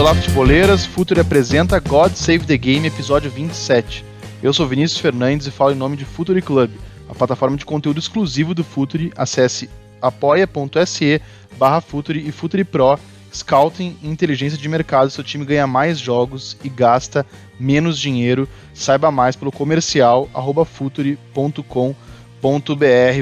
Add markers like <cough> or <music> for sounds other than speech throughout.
olá futeboleiras, Futuri apresenta God Save the Game, episódio 27. Eu sou Vinícius Fernandes e falo em nome de Futuri Club, a plataforma de conteúdo exclusivo do Futuri. Acesse apoia.se barra Futuri e Futuri Pro, Scouting e inteligência de mercado. Seu time ganha mais jogos e gasta menos dinheiro. Saiba mais pelo comercial arroba futuri.com.br.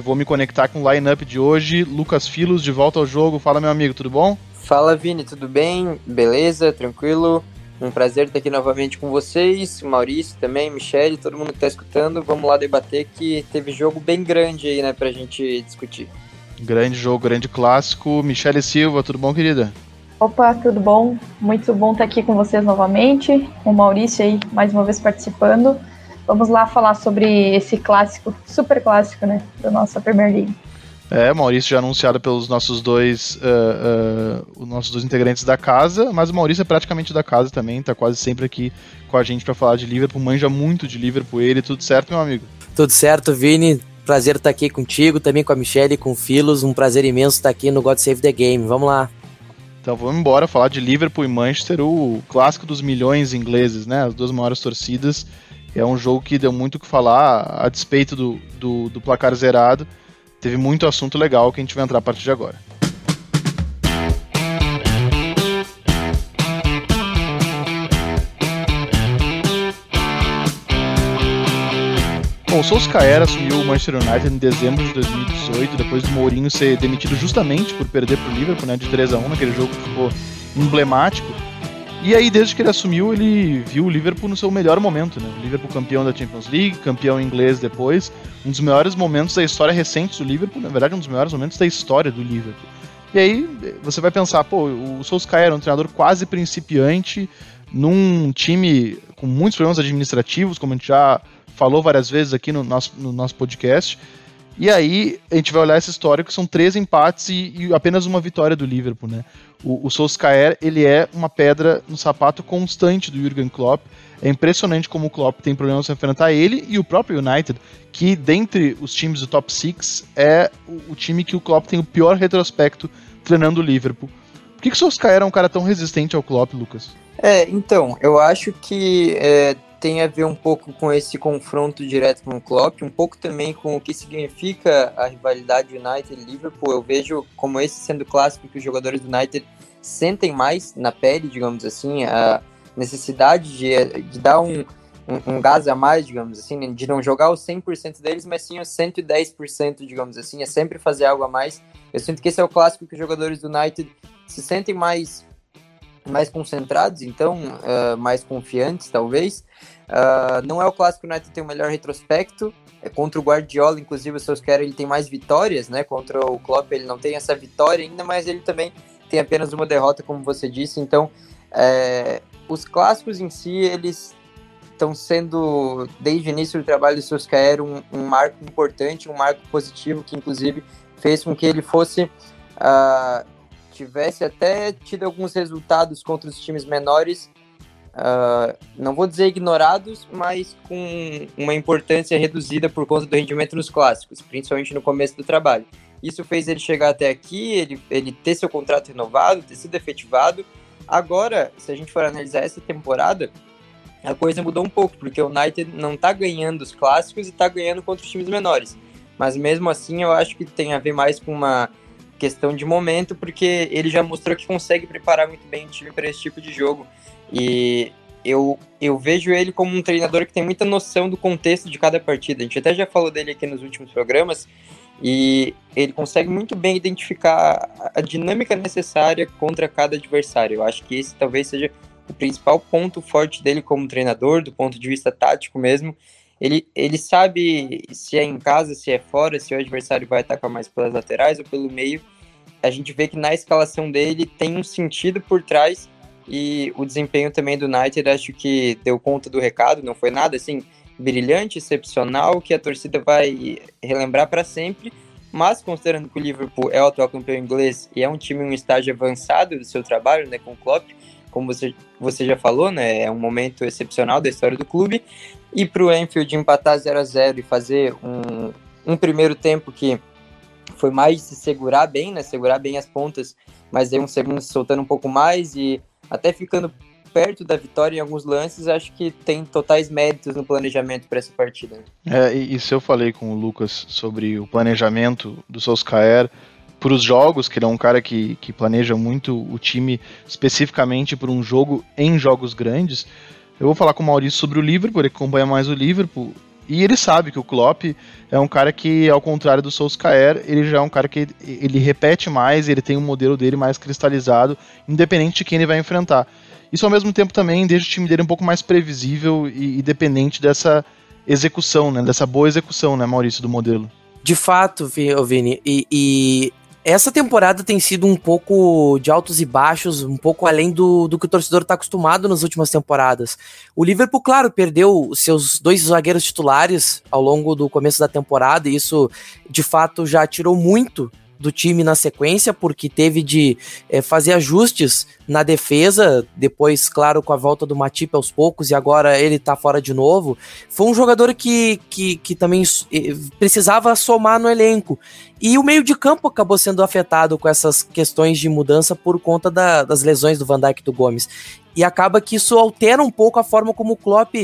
Vou me conectar com o line-up de hoje. Lucas Filos, de volta ao jogo. Fala, meu amigo, tudo bom? Fala, Vini, tudo bem? Beleza? Tranquilo? Um prazer estar aqui novamente com vocês, Maurício também, Michele, todo mundo que está escutando. Vamos lá debater que teve jogo bem grande aí, né, pra gente discutir. Grande jogo, grande clássico. Michele Silva, tudo bom, querida? Opa, tudo bom? Muito bom estar aqui com vocês novamente, com o Maurício aí mais uma vez participando. Vamos lá falar sobre esse clássico, super clássico, né, da nossa Premier League. É, Maurício já anunciado pelos nossos dois, uh, uh, os nossos dois integrantes da casa, mas o Maurício é praticamente da casa também, tá quase sempre aqui com a gente para falar de Liverpool, manja muito de Liverpool, ele, tudo certo, meu amigo? Tudo certo, Vini, prazer estar aqui contigo, também com a Michelle e com o Filos, um prazer imenso estar aqui no God Save the Game, vamos lá. Então vamos embora falar de Liverpool e Manchester, o clássico dos milhões ingleses, né, as duas maiores torcidas, é um jogo que deu muito o que falar, a despeito do, do, do placar zerado, teve muito assunto legal que a gente vai entrar a partir de agora. Bom, o Solskjaer assumiu o Manchester United em dezembro de 2018, depois do Mourinho ser demitido justamente por perder para o Liverpool, né, de 3 a 1 naquele jogo que ficou emblemático. E aí, desde que ele assumiu, ele viu o Liverpool no seu melhor momento, né? O Liverpool campeão da Champions League, campeão inglês depois, um dos melhores momentos da história recente do Liverpool, na verdade, um dos melhores momentos da história do Liverpool. E aí, você vai pensar, pô, o Solskjaer era um treinador quase principiante, num time com muitos problemas administrativos, como a gente já falou várias vezes aqui no nosso, no nosso podcast. E aí, a gente vai olhar essa história que são três empates e, e apenas uma vitória do Liverpool, né? O, o Solskjaer, ele é uma pedra no sapato constante do Jurgen Klopp. É impressionante como o Klopp tem problemas para enfrentar ele e o próprio United, que dentre os times do top 6 é o, o, time que o Klopp tem o pior retrospecto treinando o Liverpool. Por que, que o Solskjaer é um cara tão resistente ao Klopp, Lucas? É, então, eu acho que é, tem a ver um pouco com esse confronto direto com o Klopp, um pouco também com o que significa a rivalidade United-Liverpool. Eu vejo como esse sendo clássico que os jogadores do United sentem mais na pele, digamos assim, a necessidade de, de dar um, um, um, gás a mais, digamos assim, de não jogar os 100% deles, mas sim os 110%, digamos assim, é sempre fazer algo a mais. Eu sinto que esse é o clássico que os jogadores do United se sentem mais mais concentrados, então, uh, mais confiantes, talvez. Uh, não é o clássico o United tem o melhor retrospecto. É contra o Guardiola, inclusive, o Solskjaer ele tem mais vitórias, né? Contra o Klopp ele não tem essa vitória ainda, mas ele também tem apenas uma derrota, como você disse. Então, é, os clássicos em si, eles estão sendo, desde o início do trabalho do Solskjaer, um, um marco importante, um marco positivo, que inclusive fez com que ele fosse... Uh, tivesse até tido alguns resultados contra os times menores, uh, não vou dizer ignorados, mas com uma importância reduzida por conta do rendimento nos clássicos, principalmente no começo do trabalho. Isso fez ele chegar até aqui, ele, ele ter seu contrato renovado, ter sido efetivado. Agora, se a gente for analisar essa temporada, a coisa mudou um pouco, porque o United não está ganhando os clássicos e está ganhando contra os times menores. Mas mesmo assim, eu acho que tem a ver mais com uma questão de momento, porque ele já mostrou que consegue preparar muito bem o time para esse tipo de jogo. E eu, eu vejo ele como um treinador que tem muita noção do contexto de cada partida. A gente até já falou dele aqui nos últimos programas, e ele consegue muito bem identificar a dinâmica necessária contra cada adversário. Eu acho que esse talvez seja o principal ponto forte dele como treinador, do ponto de vista tático mesmo. Ele, ele sabe se é em casa, se é fora, se o adversário vai atacar mais pelas laterais ou pelo meio. A gente vê que na escalação dele tem um sentido por trás e o desempenho também do United acho que deu conta do recado, não foi nada assim brilhante, excepcional, que a torcida vai relembrar para sempre. Mas considerando que o Liverpool é o atual campeão inglês e é um time em um estágio avançado do seu trabalho, né, com o Klopp, como você, você já falou, né, é um momento excepcional da história do clube ir para o Enfield empatar 0 a 0 e fazer um, um primeiro tempo que foi mais se segurar bem, né? Segurar bem as pontas, mas aí um segundo se soltando um pouco mais e até ficando perto da vitória em alguns lances, acho que tem totais méritos no planejamento para essa partida. É, e se eu falei com o Lucas sobre o planejamento do Solskjaer para os jogos, que ele é um cara que, que planeja muito o time especificamente para um jogo em jogos grandes, eu vou falar com o Maurício sobre o Liverpool, ele acompanha mais o Liverpool, e ele sabe que o Klopp é um cara que, ao contrário do Solskjaer, ele já é um cara que ele repete mais, ele tem um modelo dele mais cristalizado, independente de quem ele vai enfrentar. Isso ao mesmo tempo também deixa o time dele um pouco mais previsível e, e dependente dessa execução, né? Dessa boa execução, né, Maurício, do modelo. De fato, Vini, e, e essa temporada tem sido um pouco de altos e baixos, um pouco além do, do que o torcedor está acostumado nas últimas temporadas. O Liverpool, claro, perdeu seus dois zagueiros titulares ao longo do começo da temporada, e isso de fato já tirou muito do time na sequência, porque teve de é, fazer ajustes na defesa, depois, claro, com a volta do Matip aos poucos, e agora ele tá fora de novo. Foi um jogador que, que, que também eh, precisava somar no elenco. E o meio de campo acabou sendo afetado com essas questões de mudança por conta da, das lesões do Van Dijk e do Gomes. E acaba que isso altera um pouco a forma como o Klopp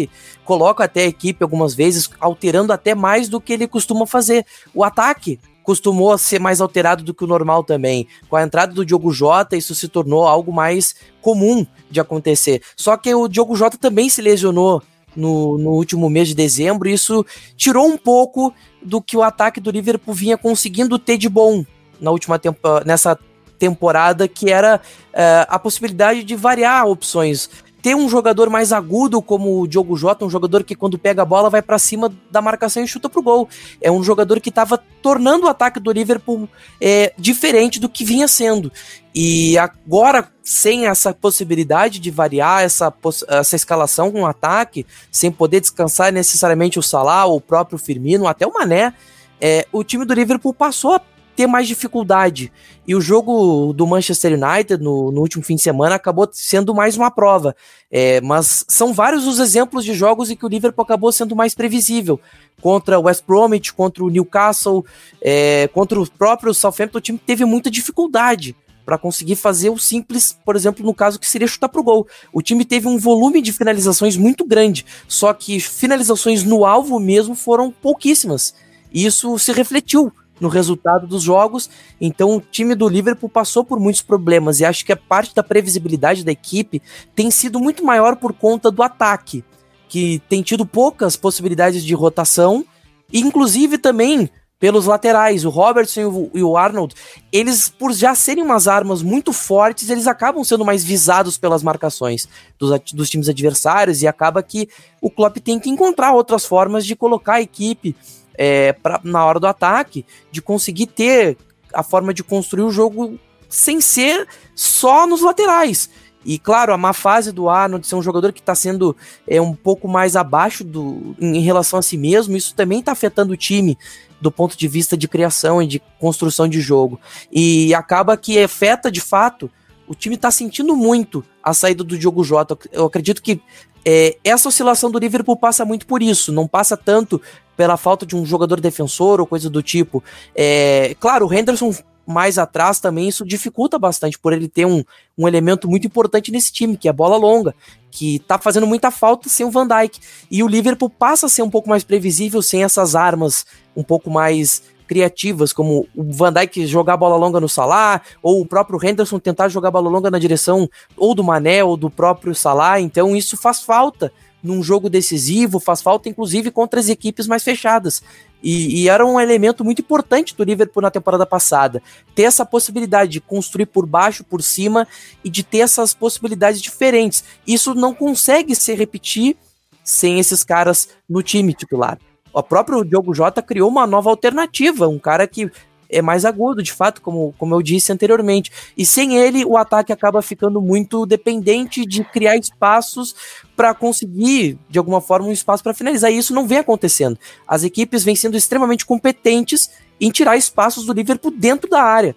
coloca até a equipe algumas vezes, alterando até mais do que ele costuma fazer. O ataque costumou ser mais alterado do que o normal também. Com a entrada do Diogo Jota, isso se tornou algo mais comum de acontecer. Só que o Diogo Jota também se lesionou no, no último mês de dezembro, e isso tirou um pouco do que o ataque do Liverpool vinha conseguindo ter de bom na última tempo, nessa temporada, que era uh, a possibilidade de variar opções ter um jogador mais agudo como o Diogo Jota, um jogador que quando pega a bola vai para cima da marcação e chuta pro gol. É um jogador que estava tornando o ataque do Liverpool é, diferente do que vinha sendo. E agora, sem essa possibilidade de variar essa, essa escalação com ataque, sem poder descansar necessariamente o Salah, o próprio Firmino, até o Mané, é, o time do Liverpool passou a ter mais dificuldade. E o jogo do Manchester United no, no último fim de semana acabou sendo mais uma prova. É, mas são vários os exemplos de jogos em que o Liverpool acabou sendo mais previsível. Contra o West Bromwich, contra o Newcastle, é, contra o próprio Southampton, o time teve muita dificuldade para conseguir fazer o simples, por exemplo, no caso que seria chutar pro gol. O time teve um volume de finalizações muito grande, só que finalizações no alvo mesmo foram pouquíssimas. E isso se refletiu no resultado dos jogos. Então o time do Liverpool passou por muitos problemas e acho que a parte da previsibilidade da equipe tem sido muito maior por conta do ataque, que tem tido poucas possibilidades de rotação, inclusive também pelos laterais, o Robertson e o Arnold, eles por já serem umas armas muito fortes, eles acabam sendo mais visados pelas marcações dos, dos times adversários e acaba que o Klopp tem que encontrar outras formas de colocar a equipe é, pra, na hora do ataque, de conseguir ter a forma de construir o jogo sem ser só nos laterais. E claro, a má fase do Arnold ser um jogador que está sendo é, um pouco mais abaixo do, em, relação a si mesmo, isso também está afetando o time do ponto de vista de criação e de construção de jogo. E acaba que afeta de fato. O time está sentindo muito a saída do Diogo Jota. Eu acredito que é, essa oscilação do Liverpool passa muito por isso, não passa tanto pela falta de um jogador defensor ou coisa do tipo. É, claro, o Henderson mais atrás também isso dificulta bastante por ele ter um, um elemento muito importante nesse time, que é a bola longa, que tá fazendo muita falta sem o Van Dijk. E o Liverpool passa a ser um pouco mais previsível sem essas armas um pouco mais criativas, como o Van Dijk jogar bola longa no Salah, ou o próprio Henderson tentar jogar bola longa na direção ou do Mané ou do próprio Salah. Então isso faz falta num jogo decisivo, faz falta inclusive contra as equipes mais fechadas. E, e, era um elemento muito importante do Liverpool na temporada passada. Ter essa possibilidade de construir por baixo, por cima e de ter essas possibilidades diferentes. Isso não consegue se repetir sem esses caras no time titular. O próprio Diogo Jota criou uma nova alternativa, um cara que é mais agudo, de fato, como, como eu disse anteriormente. E sem ele, o ataque acaba ficando muito dependente de criar espaços para conseguir, de alguma forma, um espaço para finalizar. E isso não vem acontecendo. As equipes vêm sendo extremamente competentes em tirar espaços do Liverpool dentro da área.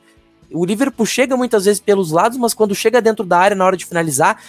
O Liverpool chega muitas vezes pelos lados, mas quando chega dentro da área na hora de finalizar,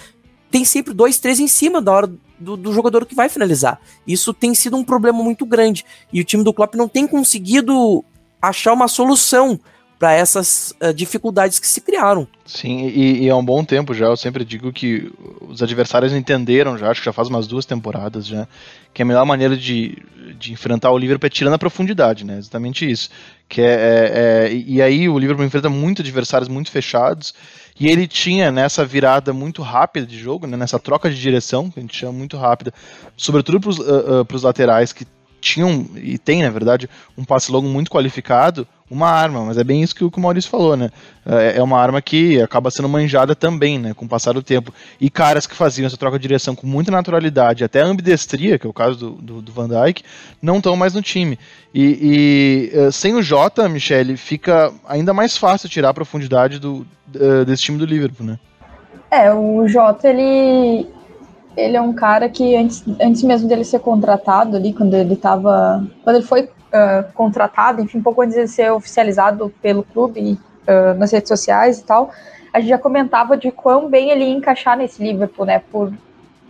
tem sempre dois, três em cima da hora do, do, jogador que vai finalizar. Isso tem sido um problema muito grande. E o time do Klopp não tem conseguido achar uma solução para essas uh, dificuldades que se criaram. Sim, e, e há um bom tempo já, eu sempre digo que os adversários entenderam já, acho que já faz umas duas temporadas já, que a melhor maneira de, de enfrentar o Liverpool é tirando a profundidade, né? Exatamente isso. Que é, é, é, e aí o Liverpool enfrenta muito adversários muito fechados, e ele tinha nessa virada muito rápida de jogo, né, nessa troca de direção, que a gente chama muito rápida, sobretudo para os uh, uh, laterais que tinham, e tem na verdade, um passe longo muito qualificado, uma arma, mas é bem isso que o, Maurício falou, né? É, é uma arma que acaba sendo manjada também, né? Com o passar do tempo. E caras que faziam essa troca de direção com muita naturalidade, até ambidestria, que é o caso do, do, do Van Dyke, não estão mais no time. E, e, eh, sem o Jota, Michele, fica ainda mais fácil tirar a profundidade do, desse time do Liverpool, né? É, o Jota, ele, ele é um cara que antes, antes mesmo dele ser contratado ali, quando ele estava. Quando ele foi uh, contratado, enfim, pouco antes de ser oficializado pelo clube uh, nas redes sociais e tal, a gente já comentava de quão bem ele ia encaixar nesse Liverpool, né? Por,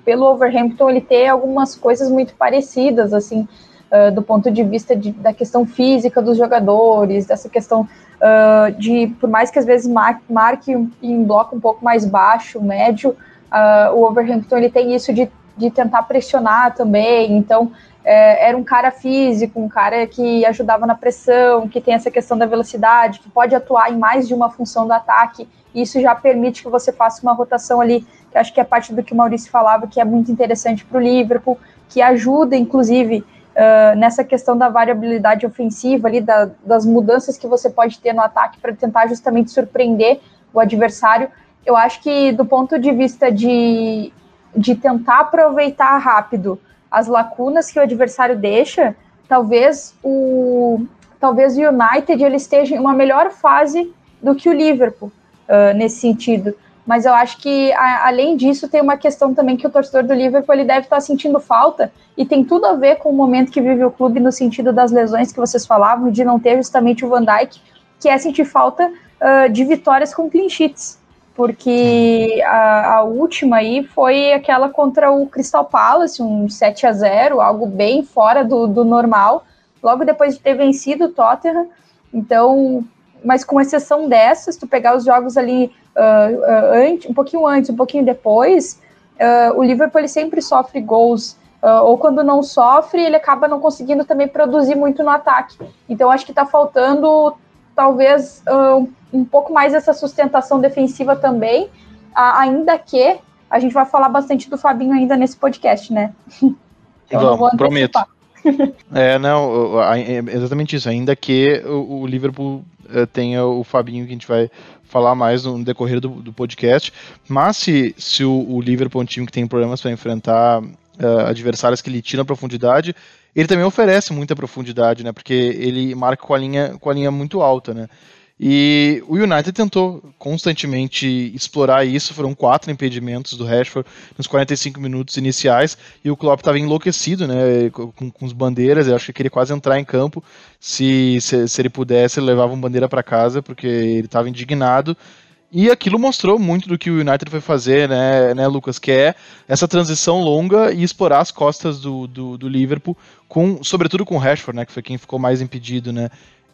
pelo Overhampton ele ter algumas coisas muito parecidas, assim, uh, do ponto de vista de, da questão física dos jogadores, dessa questão uh, de, por mais que às vezes mar, marque em bloco um pouco mais baixo, médio, uh, o Overhampton ele tem isso de, de tentar pressionar também, então é, era um cara físico, um cara que ajudava na pressão, que tem essa questão da velocidade, que pode atuar em mais de uma função do ataque. E isso já permite que você faça uma rotação ali, que acho que é parte do que o Maurício falava, que é muito interessante para o Liverpool, que ajuda, inclusive, uh, nessa questão da variabilidade ofensiva ali, da, das mudanças que você pode ter no ataque para tentar justamente surpreender o adversário. Eu acho que do ponto de vista de, de tentar aproveitar rápido as lacunas que o adversário deixa, talvez o talvez o United ele esteja em uma melhor fase do que o Liverpool uh, nesse sentido. Mas eu acho que a, além disso tem uma questão também que o torcedor do Liverpool ele deve estar sentindo falta e tem tudo a ver com o momento que vive o clube no sentido das lesões que vocês falavam de não ter justamente o Van Dijk, que é sentir falta uh, de vitórias com clean sheets porque a, a, última aí foi aquela contra o Crystal Palace, um 7 a 0 algo bem fora do, do normal, logo depois de ter vencido o Tottenham. Então, mas com exceção dessas, tu pegar os jogos ali uh, uh, antes, um pouquinho antes, um pouquinho depois, uh, o Liverpool sempre sofre gols. ou quando não sofre, ele acaba não conseguindo também produzir muito no ataque. Então, acho que está faltando talvez uh, um pouco mais essa sustentação defensiva também, ainda que a gente vai falar bastante do Fabinho ainda nesse podcast, né? Então, Vamos, prometo. <laughs> é, não, é exatamente isso. Ainda que o, Liverpool eh, tenha o Fabinho, que a gente vai falar mais no decorrer do, do podcast. Mas se, se o, o, Liverpool é um time que tem problemas para enfrentar uh, adversários que lhe tiram a profundidade, ele também oferece muita profundidade, né? Porque ele marca com a linha, com a linha muito alta, né? E o United tentou constantemente explorar isso, foram quatro impedimentos do Rashford nos 45 minutos iniciais, e o Klopp estava enlouquecido, né, com, com as bandeiras, eu acho que queria quase entrar em campo, se, se, se ele pudesse, ele levava uma bandeira para casa, porque ele estava indignado, e aquilo mostrou muito do que o United foi fazer, né, né, Lucas? Que é essa transição longa e explorar as costas do, do, do Liverpool, com, sobretudo com o Rashford, né? Que foi quem ficou mais impedido, né?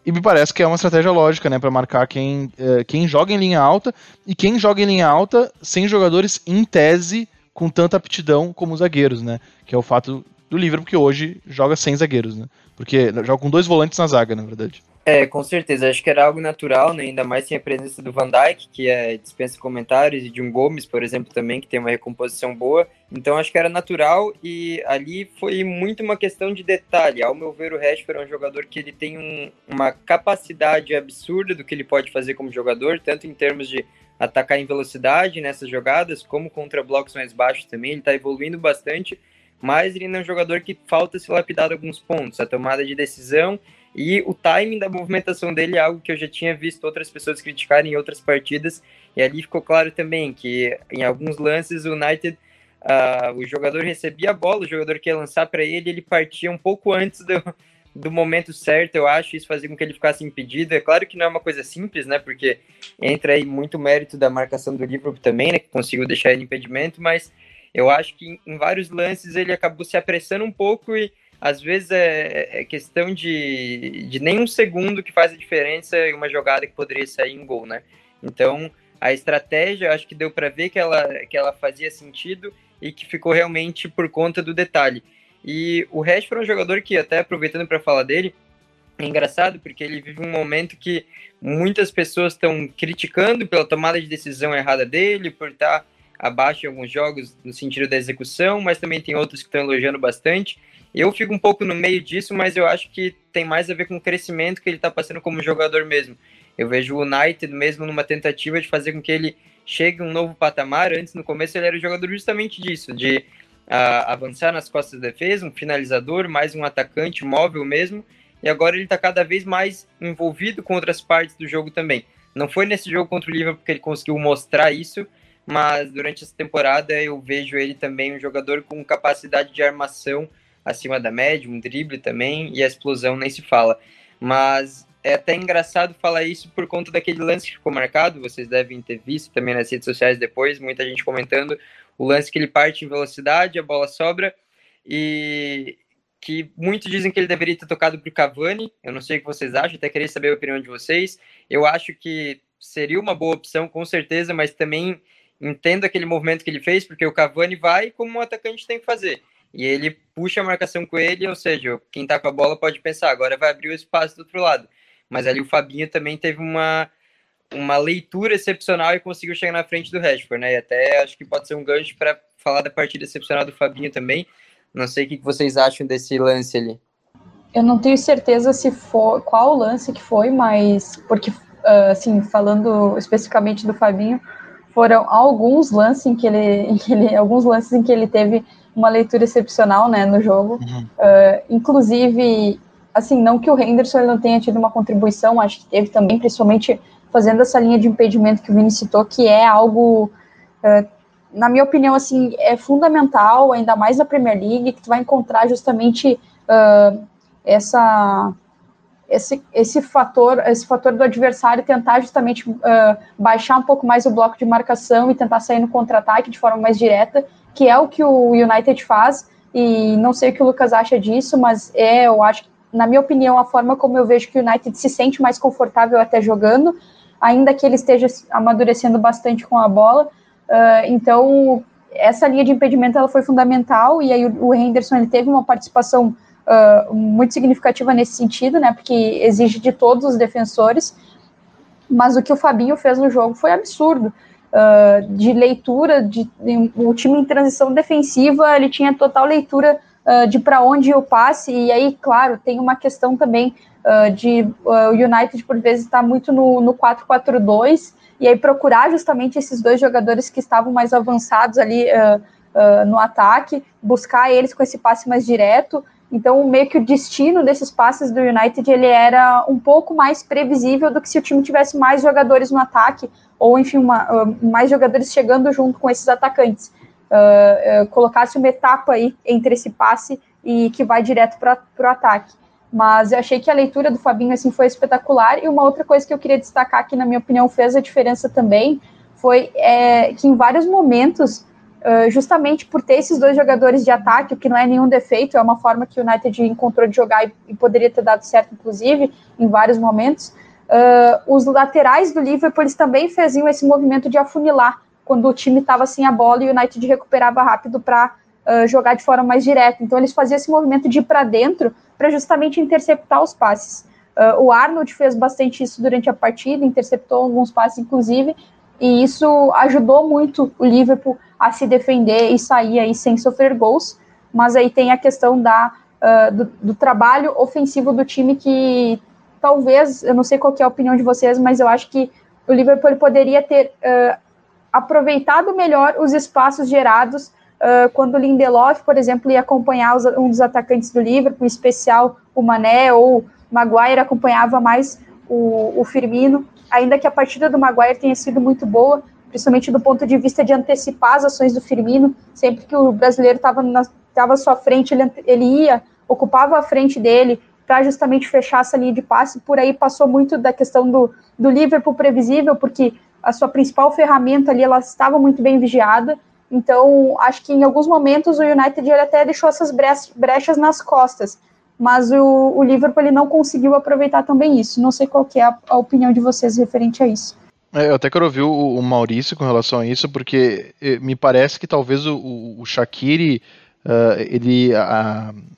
E me parece que é uma estratégia lógica, né? para marcar quem, uh, quem joga em linha alta e quem joga em linha alta sem jogadores em tese com tanta aptidão como os zagueiros, né? Que é o fato do Liverpool que hoje joga sem zagueiros, né? Porque joga com dois volantes na zaga, na verdade. É, com certeza. Acho que era algo natural, né? ainda mais sem a presença do Van Dijk, que é, dispensa comentários, e de um Gomes, por exemplo, também, que tem uma recomposição boa. Então acho que era natural e ali foi muito uma questão de detalhe. Ao meu ver, o Rashford é um jogador que ele tem um, uma capacidade absurda do que ele pode fazer como jogador, tanto em termos de atacar em velocidade nessas jogadas, como contra blocos mais baixos também. Ele está evoluindo bastante, mas ele é um jogador que falta se lapidar alguns pontos. A tomada de decisão e o timing da movimentação dele é algo que eu já tinha visto outras pessoas criticarem em outras partidas. E ali ficou claro também que em alguns lances o United, uh, o jogador recebia a bola, o jogador que ia lançar para ele, ele partia um pouco antes do, do momento certo, eu acho. Isso fazia com que ele ficasse impedido. É claro que não é uma coisa simples, né? Porque entra aí muito mérito da marcação do Liverpool também, né? Que conseguiu deixar ele impedimento, mas eu acho que em vários lances ele acabou se apressando um pouco e às vezes é, é questão de, de nem um segundo que faz a diferença em uma jogada que poderia sair em gol, né? Então, a estratégia, acho que deu para ver que ela, que ela fazia sentido e que ficou realmente por conta do detalhe. E o Rashford é um jogador que, até aproveitando para falar dele, é engraçado porque ele vive um momento que muitas pessoas estão criticando pela tomada de decisão errada dele, por estar abaixo em alguns jogos no sentido da execução, mas também tem outros que estão elogiando bastante. Eu fico um pouco no meio disso, mas eu acho que tem mais a ver com o crescimento que ele está passando como jogador mesmo. Eu vejo o United mesmo numa tentativa de fazer com que ele chegue a um novo patamar. Antes, no começo, ele era o jogador justamente disso, de uh, avançar nas costas da defesa, um finalizador, mais um atacante móvel mesmo. E agora ele está cada vez mais envolvido com outras partes do jogo também. Não foi nesse jogo contra o Liverpool que ele conseguiu mostrar isso, mas durante essa temporada eu vejo ele também um jogador com capacidade de armação acima da média, um drible também, e a explosão nem se fala. Mas é até engraçado falar isso por conta daquele lance que ficou marcado, vocês devem ter visto também nas redes sociais depois, muita gente comentando o lance que ele parte em velocidade, a bola sobra, e que muitos dizem que ele deveria ter tocado para o Cavani, eu não sei o que vocês acham, até queria saber a opinião de vocês, eu acho que seria uma boa opção, com certeza, mas também entendo aquele movimento que ele fez, porque o Cavani vai como um atacante tem que fazer e ele puxa a marcação com ele, ou seja, quem tá com a bola pode pensar, agora vai abrir o espaço do outro lado. Mas ali o Fabinho também teve uma, uma leitura excepcional e conseguiu chegar na frente do Rashford, né? E até acho que pode ser um gancho para falar da partida excepcional do Fabinho também. Não sei o que vocês acham desse lance ali. Eu não tenho certeza se for qual lance que foi, mas porque ah, assim, falando especificamente do Fabinho, foram alguns lances em que ele, em que ele alguns lances em que ele teve uma leitura excepcional, né, no jogo. Uhum. Uh, inclusive, assim, não que o Henderson não tenha tido uma contribuição, acho que teve também, principalmente fazendo essa linha de impedimento que o Vini citou, que é algo, uh, na minha opinião, assim, é fundamental, ainda mais na Premier League, que tu vai encontrar justamente uh, essa esse, esse fator esse fator do adversário tentar justamente uh, baixar um pouco mais o bloco de marcação e tentar sair no contra-ataque de forma mais direta que é o que o United faz, e não sei o que o Lucas acha disso, mas é, eu acho, na minha opinião, a forma como eu vejo que o United se sente mais confortável até jogando, ainda que ele esteja amadurecendo bastante com a bola. Uh, então, essa linha de impedimento ela foi fundamental, e aí o, o Henderson ele teve uma participação uh, muito significativa nesse sentido, né, porque exige de todos os defensores, mas o que o Fabinho fez no jogo foi absurdo uh, de leitura, de, de, o time em transição defensiva, ele tinha total leitura uh, de para onde eu passe, e aí, claro, tem uma questão também uh, de o United, por vezes, está muito no, no 4-4-2, e aí procurar justamente esses dois jogadores que estavam mais avançados ali no ataque, buscar eles com esse passe mais direto, então, meio que o destino desses passes do United ele era um pouco mais previsível do que se o time tivesse mais jogadores no ataque, ou enfim, uma, uh, mais jogadores chegando junto com esses atacantes. Uh, uh, colocasse uma etapa aí entre esse passe e que vai direto para o ataque. Mas eu achei que a leitura do Fabinho assim foi espetacular. E uma outra coisa que eu queria destacar que, na minha opinião, fez a diferença também foi é, que em vários momentos Uh, justamente por ter esses dois jogadores de ataque, o que não é nenhum defeito, é uma forma que o United encontrou de jogar e, e poderia ter dado certo, inclusive, em vários momentos. Uh, os laterais do Liverpool eles também faziam esse movimento de afunilar quando o time estava sem a bola e o United recuperava rápido para uh, jogar de forma mais direta. Então eles faziam esse movimento de ir para dentro para justamente interceptar os passes. O Arnold fez bastante isso durante a partida, interceptou alguns passes, inclusive, e isso ajudou muito o Liverpool a se defender e sair aí sem sofrer gols. Mas aí tem a questão da, uh, do, do, trabalho ofensivo do time que talvez, eu não sei qual é a opinião de vocês, mas eu acho que o Liverpool poderia ter uh, aproveitado melhor os espaços gerados uh, quando o Lindelof, por exemplo, ia acompanhar os, um dos atacantes do Liverpool, em especial o Mané ou Maguire acompanhava mais o, o Firmino ainda que a partida do Maguire tenha sido muito boa, principalmente do ponto de vista de antecipar as ações do Firmino, sempre que o brasileiro estava à sua frente, ele, ele ia, ocupava a frente dele para justamente fechar essa linha de passe, por aí passou muito da questão do, do Liverpool previsível, porque a sua principal ferramenta ali, ela estava muito bem vigiada, Então, acho que em alguns momentos o United até deixou essas brechas nas costas, mas o, o Liverpool ele não conseguiu aproveitar também isso. Não sei qual é a, a opinião de vocês referente a isso. É, eu até quero ouvir o, o, Maurício com relação a isso, porque eh, me parece que talvez o, o, o Shaqiri uh, ele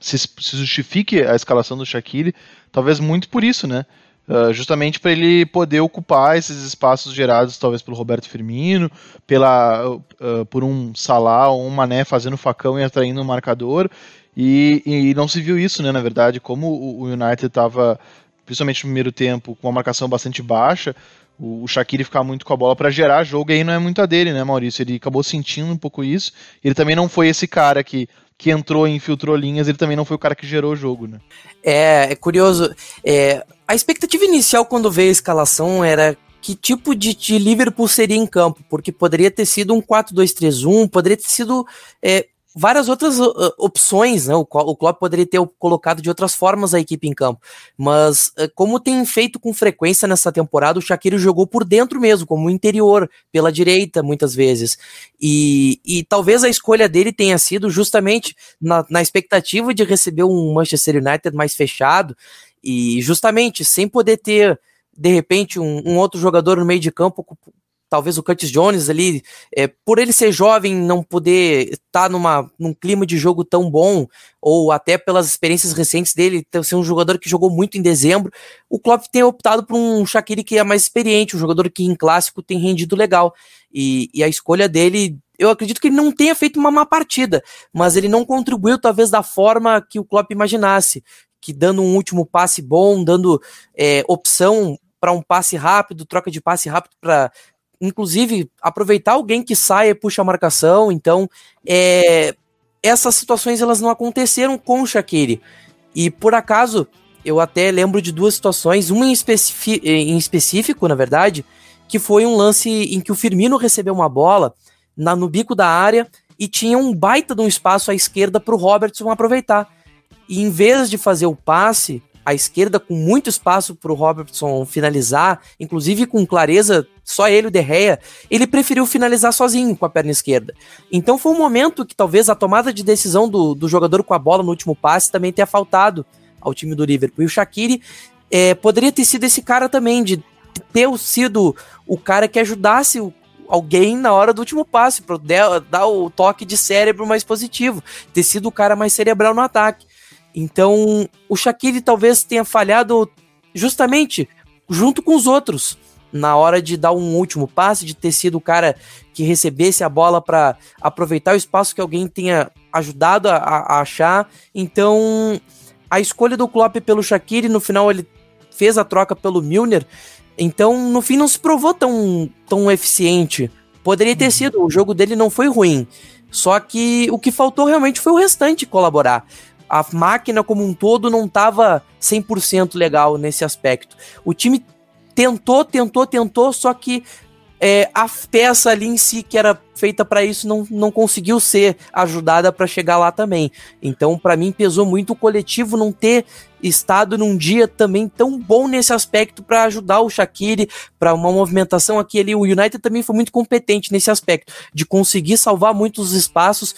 se, se, justifique a escalação do Shaqiri, talvez muito por isso, né? Uh, justamente para ele poder ocupar esses espaços gerados talvez pelo Roberto Firmino, pela, uh, por um Salah ou um Mané fazendo facão e atraindo um marcador, e, e não se viu isso, né? Na verdade, como o, o United estava, principalmente no primeiro tempo, com uma marcação bastante baixa, o, o Shaqiri ficar muito com a bola para gerar jogo, e aí não é muito a dele, né, Maurício? Ele acabou sentindo um pouco isso. Ele também não foi esse cara que, que entrou e infiltrou linhas, ele também não foi o cara que gerou o jogo, né? É, é curioso. É, a expectativa inicial quando veio a escalação era que tipo de, de Liverpool seria em campo, porque poderia ter sido um 4-2-3-1, poderia ter sido é, várias outras uh, opções, né? O, o Klopp poderia ter colocado de outras formas a equipe em campo, mas uh, como tem feito com frequência nessa temporada, o Shaqiri jogou por dentro mesmo, como interior, pela direita, muitas vezes. E, e talvez a escolha dele tenha sido justamente na, na expectativa de receber um Manchester United mais fechado e justamente sem poder ter de repente um, um outro jogador no meio de campo talvez o Curtis Jones ali, é, por ele ser jovem, não poder estar tá numa, num clima de jogo tão bom, ou até pelas experiências recentes dele, ter ser um jogador que jogou muito em dezembro, o Klopp tem optado por um Shaqiri que é mais experiente, um jogador que em clássico tem rendido legal. E, e a escolha dele, eu acredito que ele não tenha feito uma má partida, mas ele não contribuiu talvez da forma que o Klopp imaginasse, que dando um último passe bom, dando é, opção para um passe rápido, troca de passe rápido para inclusive, aproveitar alguém que saia e puxa a marcação. Então, é, essas situações elas não aconteceram com o Shaqiri. E por acaso, eu até lembro de duas situações, uma em, em específico, na verdade, que foi um lance em que o Firmino recebeu uma bola na, no bico da área e tinha um baita de um espaço à esquerda para o Robertson aproveitar. E em vez de fazer o passe, à esquerda com muito espaço para o Robertson finalizar, inclusive com clareza, só ele, o Derreia, ele preferiu finalizar sozinho com a perna esquerda. Então foi um momento que talvez a tomada de decisão do, do jogador com a bola no último passe também tenha faltado ao time do Liverpool. E o Shaqiri é, poderia ter sido esse cara também, de ter sido o cara que ajudasse o, alguém na hora do último passe, para dar o toque de cérebro mais positivo, ter sido o cara mais cerebral no ataque. Então, o Shaqiri talvez tenha falhado justamente junto com os outros na hora de dar um último passe, de ter sido o cara que recebesse a bola para aproveitar o espaço que alguém tenha ajudado a, a, achar. Então, a escolha do Klopp pelo Shaqiri, no final ele fez a troca pelo Milner, então no fim não se provou tão, tão eficiente. Poderia ter uhum. sido, o jogo dele não foi ruim. Só que o que faltou realmente foi o restante colaborar a máquina como um todo não estava 100% legal nesse aspecto. O time tentou, tentou, tentou, só que é, a peça ali em si que era feita para isso não, não conseguiu ser ajudada para chegar lá também. Então, para mim, pesou muito o coletivo não ter estado num dia também tão bom nesse aspecto para ajudar o Shaqiri para uma movimentação aqui ali. O United também foi muito competente nesse aspecto de conseguir salvar muitos espaços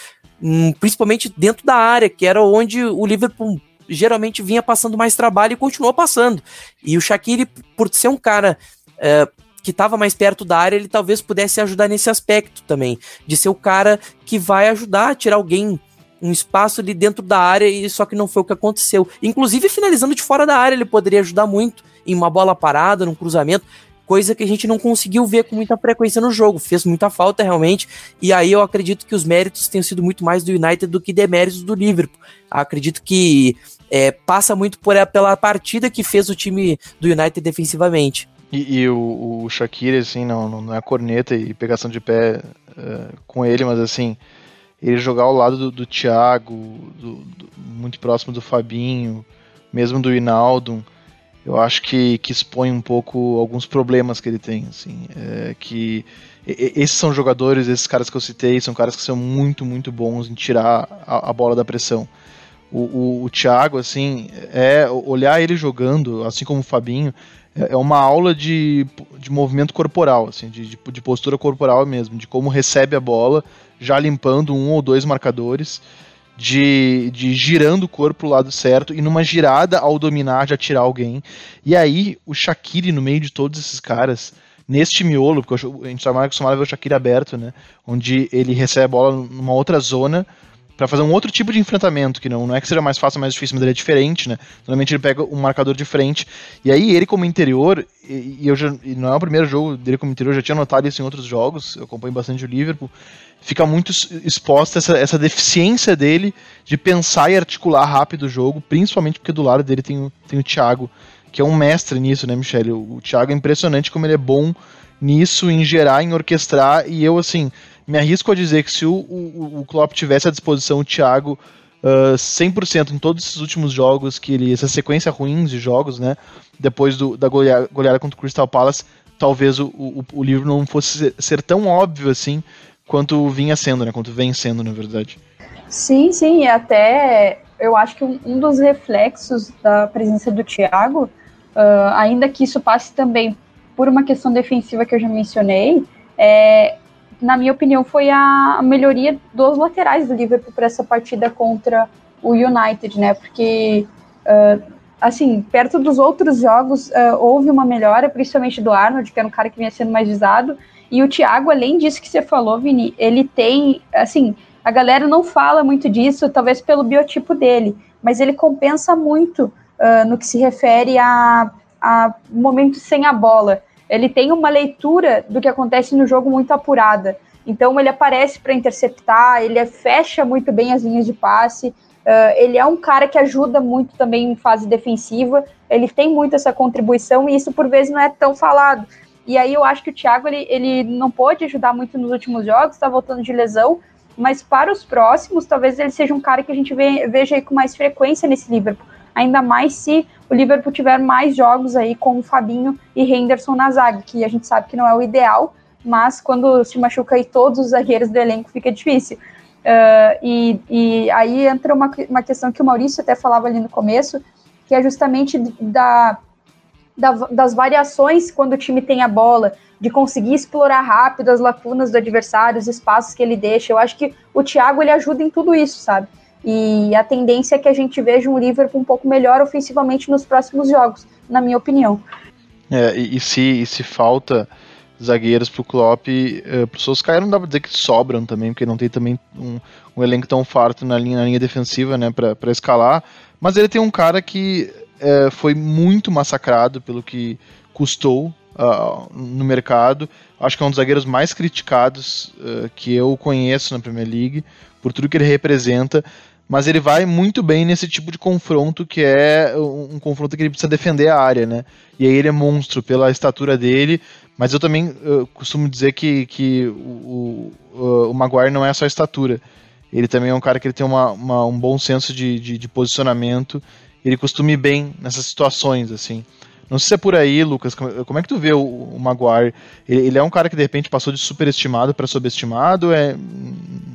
principalmente dentro da área, que era onde o Liverpool geralmente vinha passando mais trabalho e continuou passando. E o Shaqiri, por ser um cara é, que estava mais perto da área, ele talvez pudesse ajudar nesse aspecto também, de ser o cara que vai ajudar a tirar alguém um espaço ali dentro da área e só que não foi o que aconteceu. Inclusive finalizando de fora da área, ele poderia ajudar muito em uma bola parada, num cruzamento coisa que a gente não conseguiu ver com muita frequência no jogo. Fez muita falta realmente, e aí eu acredito que os méritos tenham sido muito mais do United do que deméritos do Liverpool. Acredito que é, passa muito por, pela partida que fez o time do United defensivamente. E, e o, o assim, não, não é corneta e pegação de pé uh, com ele, mas assim, ele jogar ao lado do, do Thiago, do, do, muito próximo do Fabinho, mesmo do Inaldo eu acho que, que expõe um pouco alguns problemas que ele tem, assim, é, que esses são jogadores, esses caras que eu citei, são caras que são muito, muito bons em tirar a, a bola da pressão. o, o, o Thiago, assim, é olhar ele jogando, assim como o Fabinho, é, é uma aula de, de movimento corporal, assim, de, de, de postura corporal mesmo, de como recebe a bola, já limpando um ou dois marcadores, de, de girando o corpo pro lado certo e numa girada ao dominar já tirar alguém. E aí o Shaqiri no meio de todos esses caras, neste miolo, porque a gente está mais acostumado a ver o Shaqiri aberto, né? Onde ele recebe a bola numa outra zona para fazer um outro tipo de enfrentamento, que não, não é que seja mais fácil ou mais difícil, mas ele é diferente, né? Normalmente ele pega um marcador de frente, e aí ele como interior, e, e eu já, e não é o primeiro jogo dele como interior, eu já tinha notado isso em outros jogos, eu acompanho bastante o Liverpool, fica muito exposta essa, essa deficiência dele de pensar e articular rápido o jogo, principalmente porque do lado dele tem o, tem o Thiago, que é um mestre nisso, né, Michele? O, o Thiago é impressionante como ele é bom nisso, em gerar, em orquestrar, e eu, assim, me arrisco a dizer que se o, o, o Klopp tivesse à disposição o Thiago uh, 100% em todos esses últimos jogos, que ele, essa sequência ruins de jogos, né, depois do, da goleada, goleada contra o Crystal Palace, talvez o, o, o livro não fosse ser, ser tão óbvio assim quanto vinha sendo, né? Quanto vem sendo, na verdade. Sim, sim, e até eu acho que um, um dos reflexos da presença do Thiago, uh, ainda que isso passe também por uma questão defensiva que eu já mencionei, é, na minha opinião, foi a melhoria dos laterais do Liverpool para essa partida contra o United, né? Porque, uh, assim, perto dos outros jogos, uh, houve uma melhora, principalmente do Arnold, que era um cara que vinha sendo mais visado, e o Thiago, além disso que você falou, Vini, ele tem, assim, a galera não fala muito disso, talvez pelo biotipo dele, mas ele compensa muito uh, no que se refere a, a momentos sem a bola. Ele tem uma leitura do que acontece no jogo muito apurada. Então ele aparece para interceptar, ele fecha muito bem as linhas de passe. Uh, ele é um cara que ajuda muito também em fase defensiva. Ele tem muito essa contribuição e isso por vezes não é tão falado. E aí eu acho que o Thiago ele, ele não pôde ajudar muito nos últimos jogos, está voltando de lesão, mas para os próximos, talvez ele seja um cara que a gente ve, veja com mais frequência nesse Liverpool. Ainda mais se o Liverpool tiver mais jogos aí com o Fabinho e Henderson na zaga, que a gente sabe que não é o ideal, mas quando se machuca aí todos os zagueiros do elenco fica difícil. Uh, e, e, aí entra uma, uma questão que o Maurício até falava ali no começo, que é justamente da da, das variações quando o time tem a bola, de conseguir explorar rápido as lacunas do adversário, os espaços que ele deixa. Eu acho que o Thiago ele ajuda em tudo isso, sabe? E a tendência é que a gente veja um Liverpool um pouco melhor ofensivamente nos próximos jogos, na minha opinião. É, e, e se, e se falta zagueiros pro Klopp, uh, pro Solskjaer não dá pra dizer que sobram também, porque não tem também um, um elenco tão farto na linha, na linha defensiva, né, pra, pra escalar, mas ele tem um cara que é, foi muito massacrado pelo que custou uh, no mercado. Acho que é um dos zagueiros mais criticados uh, que eu conheço na Premier League, por tudo que ele representa. Mas ele vai muito bem nesse tipo de confronto, que é um, um confronto que ele precisa defender a área, né? E aí ele é monstro pela estatura dele, mas eu também uh, costumo dizer que, que o, o, o Maguire não é só estatura. Ele também é um cara que ele tem uma, uma um bom senso de, de, de posicionamento ele costuma ir bem nessas situações, assim. Não sei se é por aí, Lucas, como é que tu vê o, o Maguire? Ele, ele, é um cara que de repente passou de superestimado para subestimado? É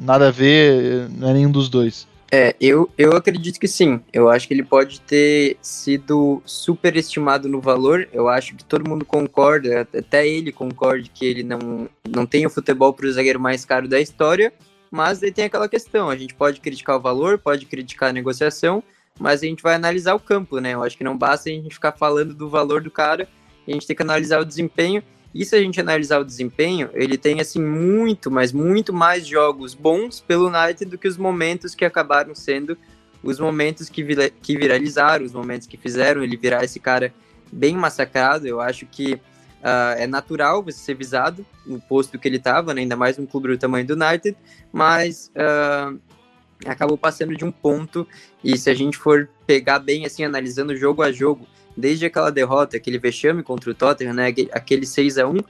nada a ver, não é nenhum dos dois. É, eu, eu acredito que sim. Eu acho que ele pode ter sido superestimado no valor. Eu acho que todo mundo concorda, até ele concorda que ele não, não tem o futebol para o zagueiro mais caro da história. Mas ele tem aquela questão: a gente pode criticar o valor, pode criticar a negociação, mas a gente vai analisar o campo, né? Eu acho que não basta a gente ficar falando do valor do cara, a gente tem que analisar o desempenho. E se a gente analisar o desempenho, ele tem assim muito, mas muito mais jogos bons pelo United do que os momentos que acabaram sendo os momentos que, vira, que viralizaram, os momentos que fizeram ele virar esse cara bem massacrado. Eu acho que uh, é natural você ser visado no posto que ele estava, né? ainda mais um clube do tamanho do United, mas uh, acabou passando de um ponto e se a gente for pegar bem assim, analisando jogo a jogo, desde aquela derrota, aquele vexame contra o Tottenham, né, aquele 6 a 1 uh,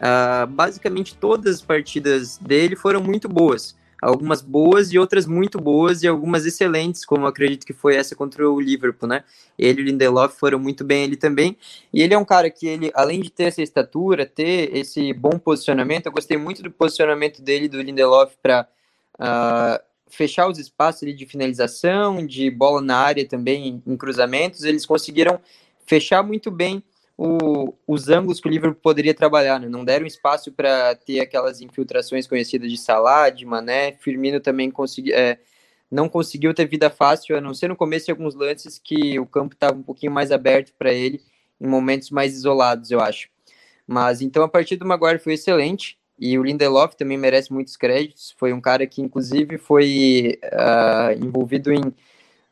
ah, basicamente todas as partidas dele foram muito boas. Algumas boas e outras muito boas e algumas excelentes, como acredito que foi essa contra o Liverpool, né? Ele e o Lindelof foram muito bem ele também. E ele é um cara que ele, além de ter essa estatura, ter esse bom posicionamento, eu gostei muito do posicionamento dele do Lindelof para uh, ah, fechar os espaços de finalização, de bola na área também, em cruzamentos, eles conseguiram fechar muito bem o, os ângulos que o Liverpool poderia trabalhar, né? Não deram espaço para ter aquelas infiltrações conhecidas de Salah, de Mané, Firmino também consegui, é, não conseguiu ter vida fácil, a não ser no começo de alguns lances que o campo estava um pouquinho mais aberto para ele, em momentos mais isolados, eu acho. Mas então a partida do Maguire foi excelente, e o Lindelof também merece muitos créditos, foi um cara que inclusive foi uh, envolvido em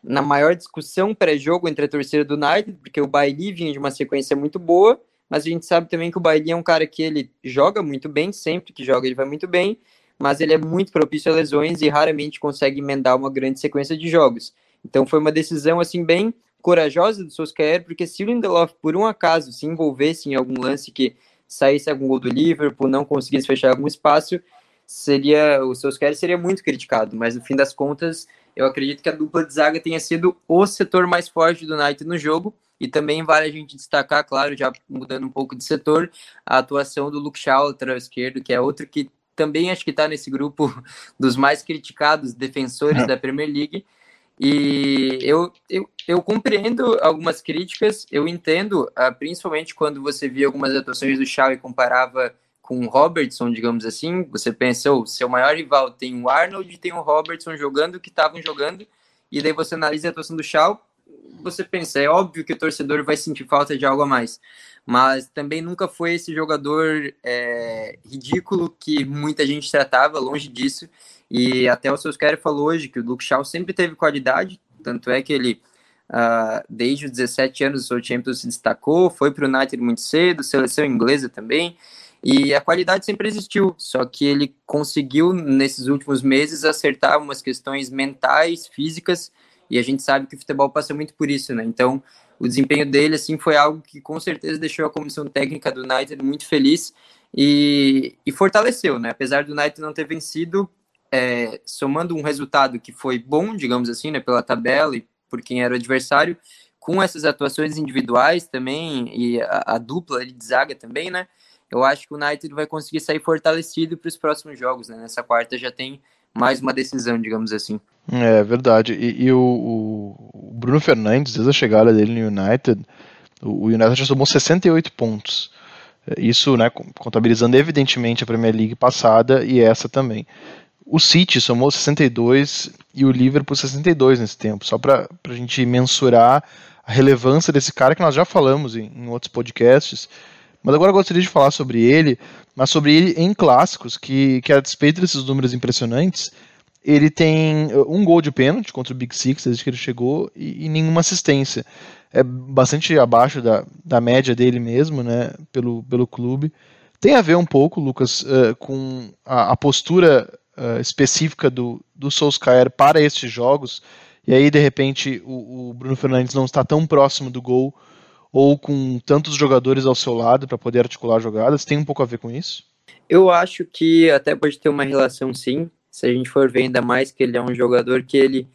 na maior discussão pré-jogo entre a torcida do United, porque o Bailey vinha de uma sequência muito boa, mas a gente sabe também que o Bailey é um cara que ele joga muito bem, sempre que joga ele vai muito bem, mas ele é muito propício a lesões e raramente consegue emendar uma grande sequência de jogos. Então foi uma decisão assim bem corajosa do Solskjaer, porque se o Lindelof por um acaso se envolvesse em algum lance que saísse algum gol do Liverpool, não conseguisse fechar algum espaço, seria o Solskjaer seria muito criticado, mas no fim das contas eu acredito que a dupla de zaga tenha sido o setor mais forte do United no jogo. E também vale a gente destacar, claro, já mudando um pouco de setor, a atuação do Luke Shaw, lateral esquerdo, que é outro que também acho que está nesse grupo <laughs> dos mais criticados defensores é. da Premier League. E eu, eu, eu compreendo algumas críticas, eu entendo, ah, principalmente quando você via algumas atuações do Shaw e comparava com o Robertson, digamos assim, você pensa, o oh, seu maior rival tem o Arnold e tem o Robertson jogando o que estavam jogando, e daí você analisa a atuação do Shaw, você pensa, é óbvio que o torcedor vai sentir falta de algo a mais, mas também nunca foi esse jogador é, ridículo que muita gente tratava, longe disso, e até o Solskjaer falou hoje que o Luke Shaw sempre teve qualidade, tanto é que ele Uh, desde os 17 anos o Champions se destacou, foi para o United muito cedo, seleção inglesa também, e a qualidade sempre existiu, só que ele conseguiu, nesses últimos meses, acertar umas questões mentais, físicas, e a gente sabe que o futebol passa muito por isso, né? Então, o desempenho dele, assim, foi algo que com certeza deixou a comissão técnica do United muito feliz e, e fortaleceu, né? Apesar do United não ter vencido, é, somando um resultado que foi bom, digamos assim, né, pela tabela e por quem era o adversário, com essas atuações individuais também e a, a dupla de zaga também, né? eu acho que o United vai conseguir sair fortalecido para os próximos jogos. Né? Nessa quarta já tem mais uma decisão, digamos assim. É verdade. E, e o, o, Bruno Fernandes, desde a chegada dele no United, o, United já tomou 68 pontos. É, isso, né, contabilizando evidentemente a Premier League passada e essa também. O City somou 62 e o Liverpool 62 nesse tempo, só para a gente mensurar a relevância desse cara que nós já falamos em, em outros podcasts. Mas agora eu gostaria de falar sobre ele, mas sobre ele em clássicos, que, que a despeito desses números impressionantes, ele tem uh, um gol de pênalti contra o Big Six desde que ele chegou e, e nenhuma assistência. É bastante abaixo da, da média dele mesmo, né, pelo, pelo clube. Tem a ver um pouco, Lucas, uh, com a, a postura uh, específica do, do Solskjaer para estes jogos, e aí de repente o, o Bruno Fernandes não está tão próximo do gol ou com tantos jogadores ao seu lado para poder articular jogadas? Tem um pouco a ver com isso? Eu acho que até pode ter uma relação sim, se a gente for ver ainda mais que ele é um jogador que ele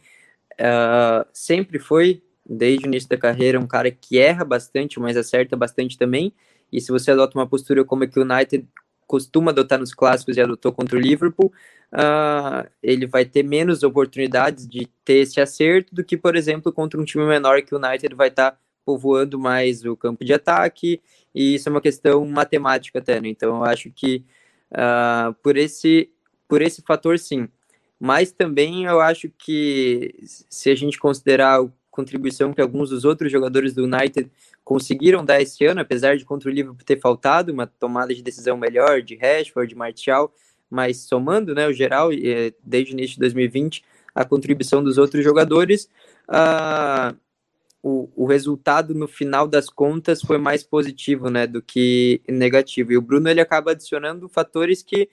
uh, sempre foi, desde o início da carreira, um cara que erra bastante, mas acerta bastante também. E se você adota uma postura como a que o United costuma adotar nos clássicos e adotou contra o Liverpool, uh, ele vai ter menos oportunidades de ter esse acerto do que, por exemplo, contra um time menor que o United vai estar tá povoando mais o campo de ataque, e isso é uma questão matemática até, né? Então eu acho que uh, por, esse, por esse fator, sim. Mas também eu acho que se a gente considerar a contribuição que alguns dos outros jogadores do United conseguiram dar esse ano, apesar de contra o Liverpool ter faltado uma tomada de decisão melhor de Rashford, de Martial, mas somando né, o geral, desde o início de 2020, a contribuição dos outros jogadores, uh, o, o resultado no final das contas foi mais positivo, né, do que negativo. E o Bruno ele acaba adicionando fatores que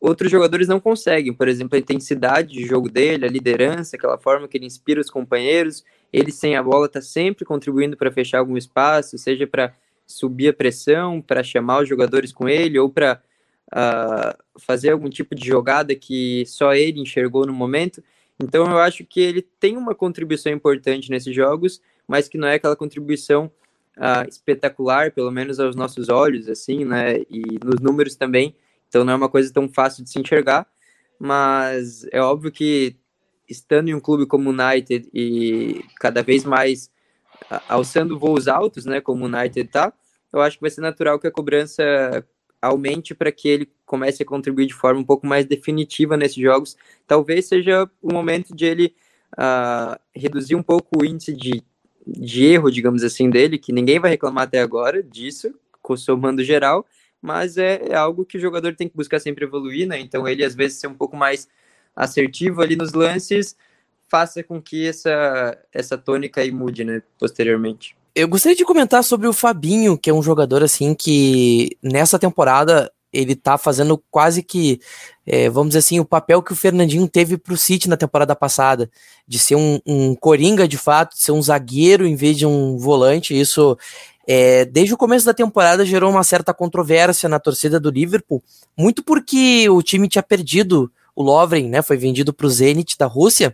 outros jogadores não conseguem. Por exemplo, a intensidade de jogo dele, a liderança, aquela forma que ele inspira os companheiros. Ele sem a bola está sempre contribuindo para fechar algum espaço, seja para subir a pressão, para chamar os jogadores com ele ou para uh, ah, fazer algum tipo de jogada que só ele enxergou no momento. Então eu acho que ele tem uma contribuição importante nesses jogos, mas que não é aquela contribuição uh, espetacular, pelo menos aos nossos olhos, assim, né? E nos números também. Então não é uma coisa tão fácil de se enxergar. mas é óbvio que estando em um clube como o United e cada vez mais alçando voos altos, né, como o United tá, eu acho que vai ser natural que a cobrança aumente para que ele comece a contribuir de forma um pouco mais definitiva nesses jogos. Talvez seja o momento de ele uh, reduzir um pouco o índice de, de erro, digamos assim, dele, que ninguém vai reclamar até agora disso, somando geral, mas é, é, algo que o jogador tem que buscar sempre evoluir, né? Então ele às vezes ser um pouco mais assertivo ali nos lances faça com que essa, essa tônica aí mude, né, posteriormente. Eu gostaria de comentar sobre o Fabinho, que é um jogador assim que nessa temporada ele tá fazendo quase que, é, vamos dizer assim, o papel que o Fernandinho teve pro City na temporada passada, de ser um, um coringa de fato, de ser um zagueiro em vez de um volante. Isso, é, desde o começo da temporada, gerou uma certa controvérsia na torcida do Liverpool, muito porque o time tinha perdido o Lovren, né, foi vendido para o Zenit da Rússia,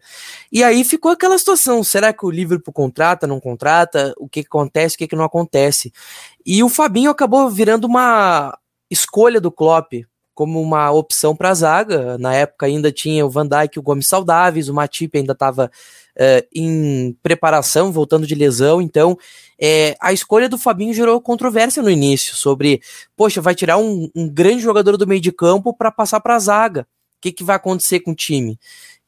e aí ficou aquela situação, será que o Liverpool contrata, não contrata, o que, acontece, o que, que não acontece, e o Fabinho acabou virando uma escolha do Klopp, como uma opção para a zaga, na época ainda tinha o Van Dijk o Gomes saudáveis, o Matip ainda estava uh, em preparação, voltando de lesão, então é, a escolha do Fabinho gerou controvérsia no início, sobre, poxa, vai tirar um, um grande jogador do meio de campo para passar para a zaga, que, que vai acontecer com o time.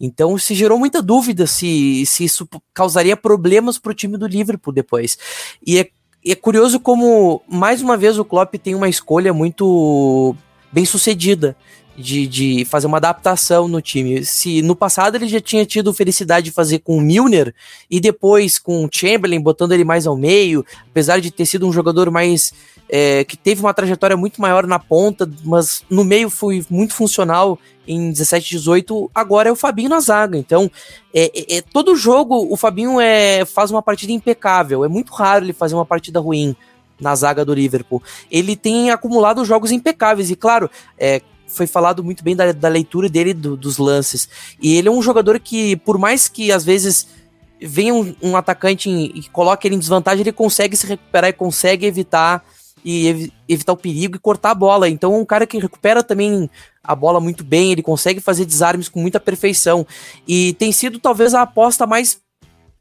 Então se gerou muita dúvida se, se isso causaria problemas para o time do Liverpool depois. E é, é curioso como, mais uma vez, o Klopp tem uma escolha muito bem sucedida de, de fazer uma adaptação no time. Se no passado ele já tinha tido felicidade de fazer com o Milner e depois com o Chamberlain, botando ele mais ao meio, apesar de ter sido um jogador mais é, que teve uma trajetória muito maior na ponta, mas no meio foi muito funcional em 17, 18, agora é o Fabinho na zaga. Então, é, é, é, todo jogo o Fabinho é, faz uma partida impecável. É muito raro ele fazer uma partida ruim na zaga do Liverpool. Ele tem acumulado jogos impecáveis, e claro, é, foi falado muito bem da, da leitura dele do, dos lances. E ele é um jogador que, por mais que às vezes venha um, um atacante e coloque ele em desvantagem, ele consegue se recuperar e consegue evitar e ev evitar o perigo e cortar a bola. Então é um cara que recupera também a bola muito bem, ele consegue fazer desarmes com muita perfeição. E tem sido talvez a aposta mais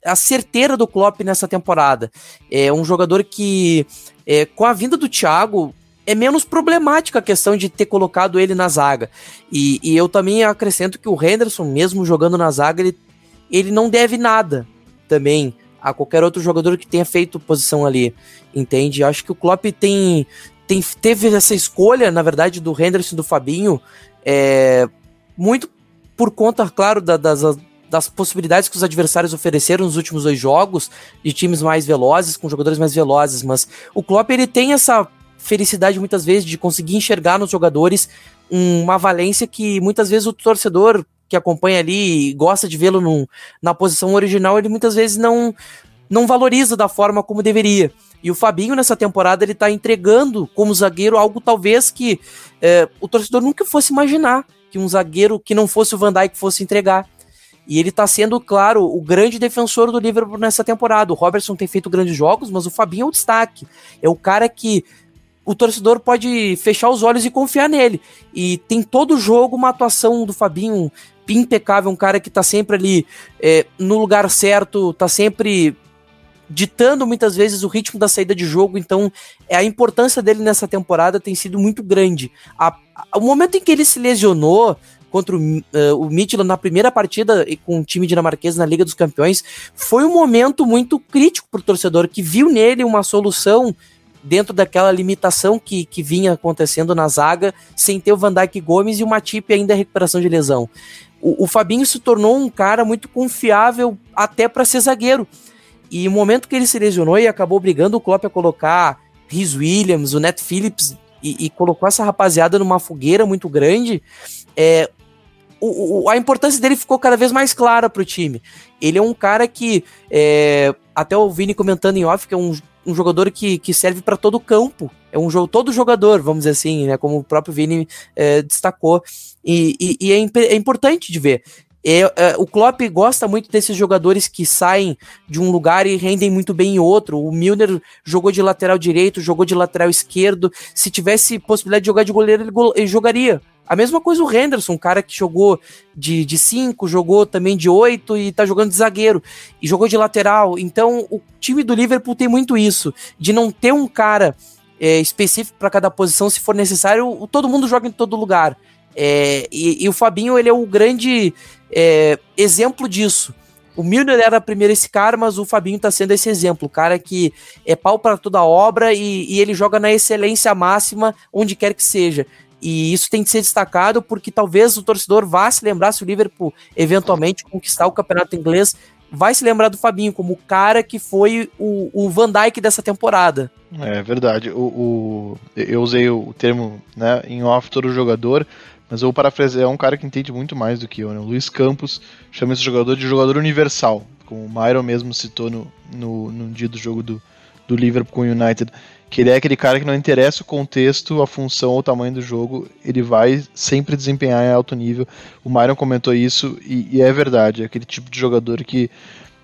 a certeira do Klopp nessa temporada. É um jogador que, é, com a vinda do Thiago, é menos problemática a questão de ter colocado ele na zaga. E, e eu também acrescento que o Henderson, mesmo jogando na zaga, ele, ele não deve nada também a qualquer outro jogador que tenha feito posição ali, entende? Acho que o Klopp tem, tem teve essa escolha, na verdade, do Henderson do Fabinho, é, muito por conta, claro, da, das, das possibilidades que os adversários ofereceram nos últimos dois jogos, de times mais velozes, com jogadores mais velozes, mas o Klopp ele tem essa felicidade muitas vezes de conseguir enxergar nos jogadores uma valência que muitas vezes o torcedor que acompanha ali e gosta de vê-lo na posição original, ele muitas vezes não, não valoriza da forma como deveria. E o Fabinho, nessa temporada, ele tá entregando como zagueiro algo talvez que é, o torcedor nunca fosse imaginar que um zagueiro que não fosse o Van Dijk fosse entregar. E ele tá sendo, claro, o grande defensor do Liverpool nessa temporada. O Robertson tem feito grandes jogos, mas o Fabinho é o destaque. É o cara que o torcedor pode fechar os olhos e confiar nele. E tem todo jogo uma atuação do Fabinho impecável, um cara que tá sempre ali é, no lugar certo, tá sempre ditando muitas vezes o ritmo da saída de jogo, então é, a importância dele nessa temporada tem sido muito grande. A, a, o momento em que ele se lesionou contra o, uh, o Midland na primeira partida com o time dinamarquês na Liga dos Campeões foi um momento muito crítico para o torcedor que viu nele uma solução dentro daquela limitação que, que vinha acontecendo na zaga, sem ter o Van Dijk Gomes e o Matip ainda recuperação de lesão o, o Fabinho se tornou um cara muito confiável até para ser zagueiro. E o momento que ele se lesionou e acabou obrigando o Klopp a colocar Rhys Williams, o Net Phillips e, e, colocou essa rapaziada numa fogueira muito grande, é, o, o, a importância dele ficou cada vez mais clara para o time. Ele é um cara que, é, até o Vini comentando em off, que é um, um jogador que, que serve para todo o campo. É um jogo, todo jogador, vamos dizer assim, né, como o próprio Vini é, destacou. E, e, e é, é, importante de ver. É, é, o Klopp gosta muito desses jogadores que saem de um lugar e rendem muito bem em outro. O Milner jogou de lateral direito, jogou de lateral esquerdo. Se tivesse possibilidade de jogar de goleiro, ele, ele jogaria A mesma coisa o Henderson, um cara que jogou de 5, jogou também de 8 e tá jogando de zagueiro. E jogou de lateral. Então, o time do Liverpool tem muito isso, de não ter um cara é, específico para cada posição, se for necessário, todo mundo joga em todo lugar. É, e, e, o Fabinho, ele é o grande é, exemplo disso. O Milner era primeiro esse cara, mas o Fabinho tá sendo esse exemplo, o cara que é pau para toda obra e, e, ele joga na excelência máxima onde quer que seja. E isso tem que ser destacado porque talvez o torcedor vá se lembrar se o Liverpool eventualmente conquistar o campeonato inglês, vai se lembrar do Fabinho como o cara que foi o, o Van Dijk dessa temporada. É verdade. O, o, eu usei o termo né, em off todo jogador, mas eu parafrasear é um cara que entende muito mais do que eu, né? O Luiz Campos chama esse jogador de jogador universal, como o Myron mesmo citou no, no, no dia do jogo do, do Liverpool com o United, que ele é aquele cara que não interessa o contexto, a função ou o tamanho do jogo, ele vai sempre desempenhar em alto nível. O Myron comentou isso e, e é verdade, é aquele tipo de jogador que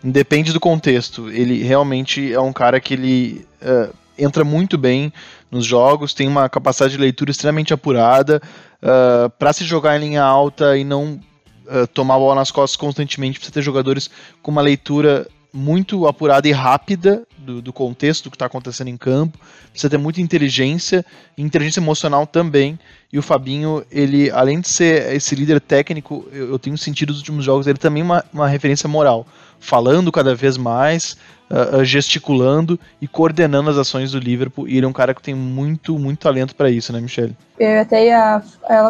independe do contexto, ele realmente é um cara que ele uh, entra muito bem nos jogos, tem uma capacidade de leitura extremamente apurada, uh, ah, para se jogar em linha alta e não uh, tomar bola nas costas constantemente, precisa ter jogadores com uma leitura muito apurada e rápida do, do contexto do que está acontecendo em campo, precisa ter muita inteligência, inteligência emocional também. E o Fabinho, ele, além de ser esse líder técnico, eu, eu tenho sentido nos últimos jogos, ele também uma, uma referência moral, falando cada vez mais, uh, gesticulando e coordenando as ações do Liverpool. E ele é um cara que tem muito, muito talento para isso, né, Michele? Eu até ia,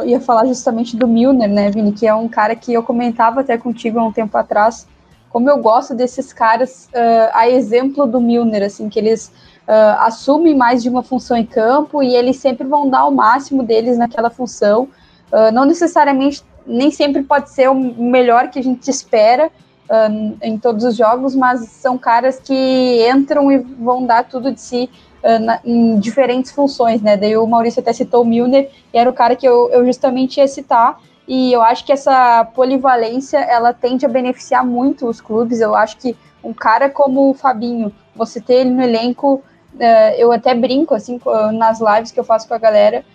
ia falar justamente do Milner, né, Vini, que é um cara que eu comentava até contigo há um tempo atrás, como eu gosto desses caras, uh, a exemplo do Milner, assim, que eles uh, assumem mais de uma função em campo e eles sempre vão dar o máximo deles naquela função. Uh, não necessariamente, nem sempre pode ser o melhor que a gente espera, em todos os jogos, mas são caras que entram e vão dar tudo de si na, em diferentes funções, né? Daí o Maurício até citou o Milner, e era o cara que eu, eu justamente ia citar, e eu acho que essa polivalência, ela tende a beneficiar muito os clubes, eu acho que um cara como o Fabinho, você ter ele no elenco, uh, eu até brinco, assim, nas lives que eu faço com a galera,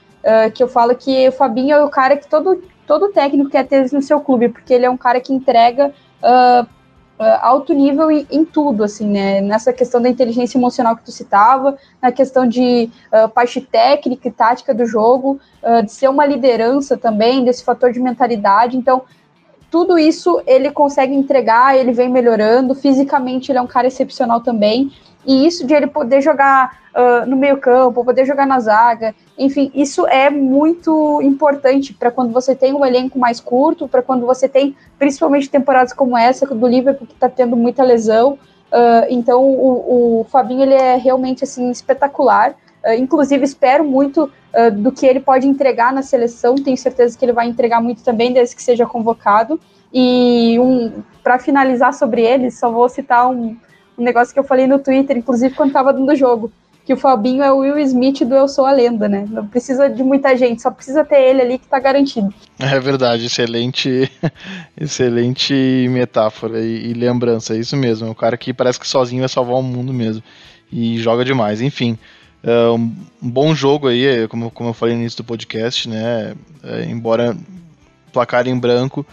que eu falo que o Fabinho é o cara que todo, todo técnico quer ter no seu clube, porque ele é um cara que entrega uh, alto nível em, em, tudo, assim, né? Nessa questão da inteligência emocional que tu citava, na questão de uh, parte técnica e tática do jogo, uh, de ser uma liderança também, desse fator de mentalidade. Então, tudo isso ele consegue entregar, ele vem melhorando. Fisicamente, ele é um cara excepcional também. E isso de ele poder jogar uh, no meio-campo, poder jogar na zaga, enfim, isso é muito importante para quando você tem um elenco mais curto, para quando você tem principalmente temporadas como essa do Liverpool que está tendo muita lesão. Uh, então o, o, Fabinho ele é realmente assim espetacular. Uh, inclusive espero muito do que ele pode entregar na seleção. Tenho certeza que ele vai entregar muito também desde que seja convocado. E um, para finalizar sobre ele, só vou citar um, um negócio que eu falei no Twitter, inclusive quando estava dando jogo, que o Fabinho é o Will Smith do Eu Sou a Lenda, né? Não precisa de muita gente, só precisa ter ele ali que tá garantido. É verdade, excelente, <laughs> excelente metáfora e, e lembrança, é isso mesmo. É um cara que parece que sozinho vai salvar o mundo mesmo. E joga demais, enfim. É um bom jogo aí, é, como, como eu falei no início do podcast, né? É, embora placar em branco,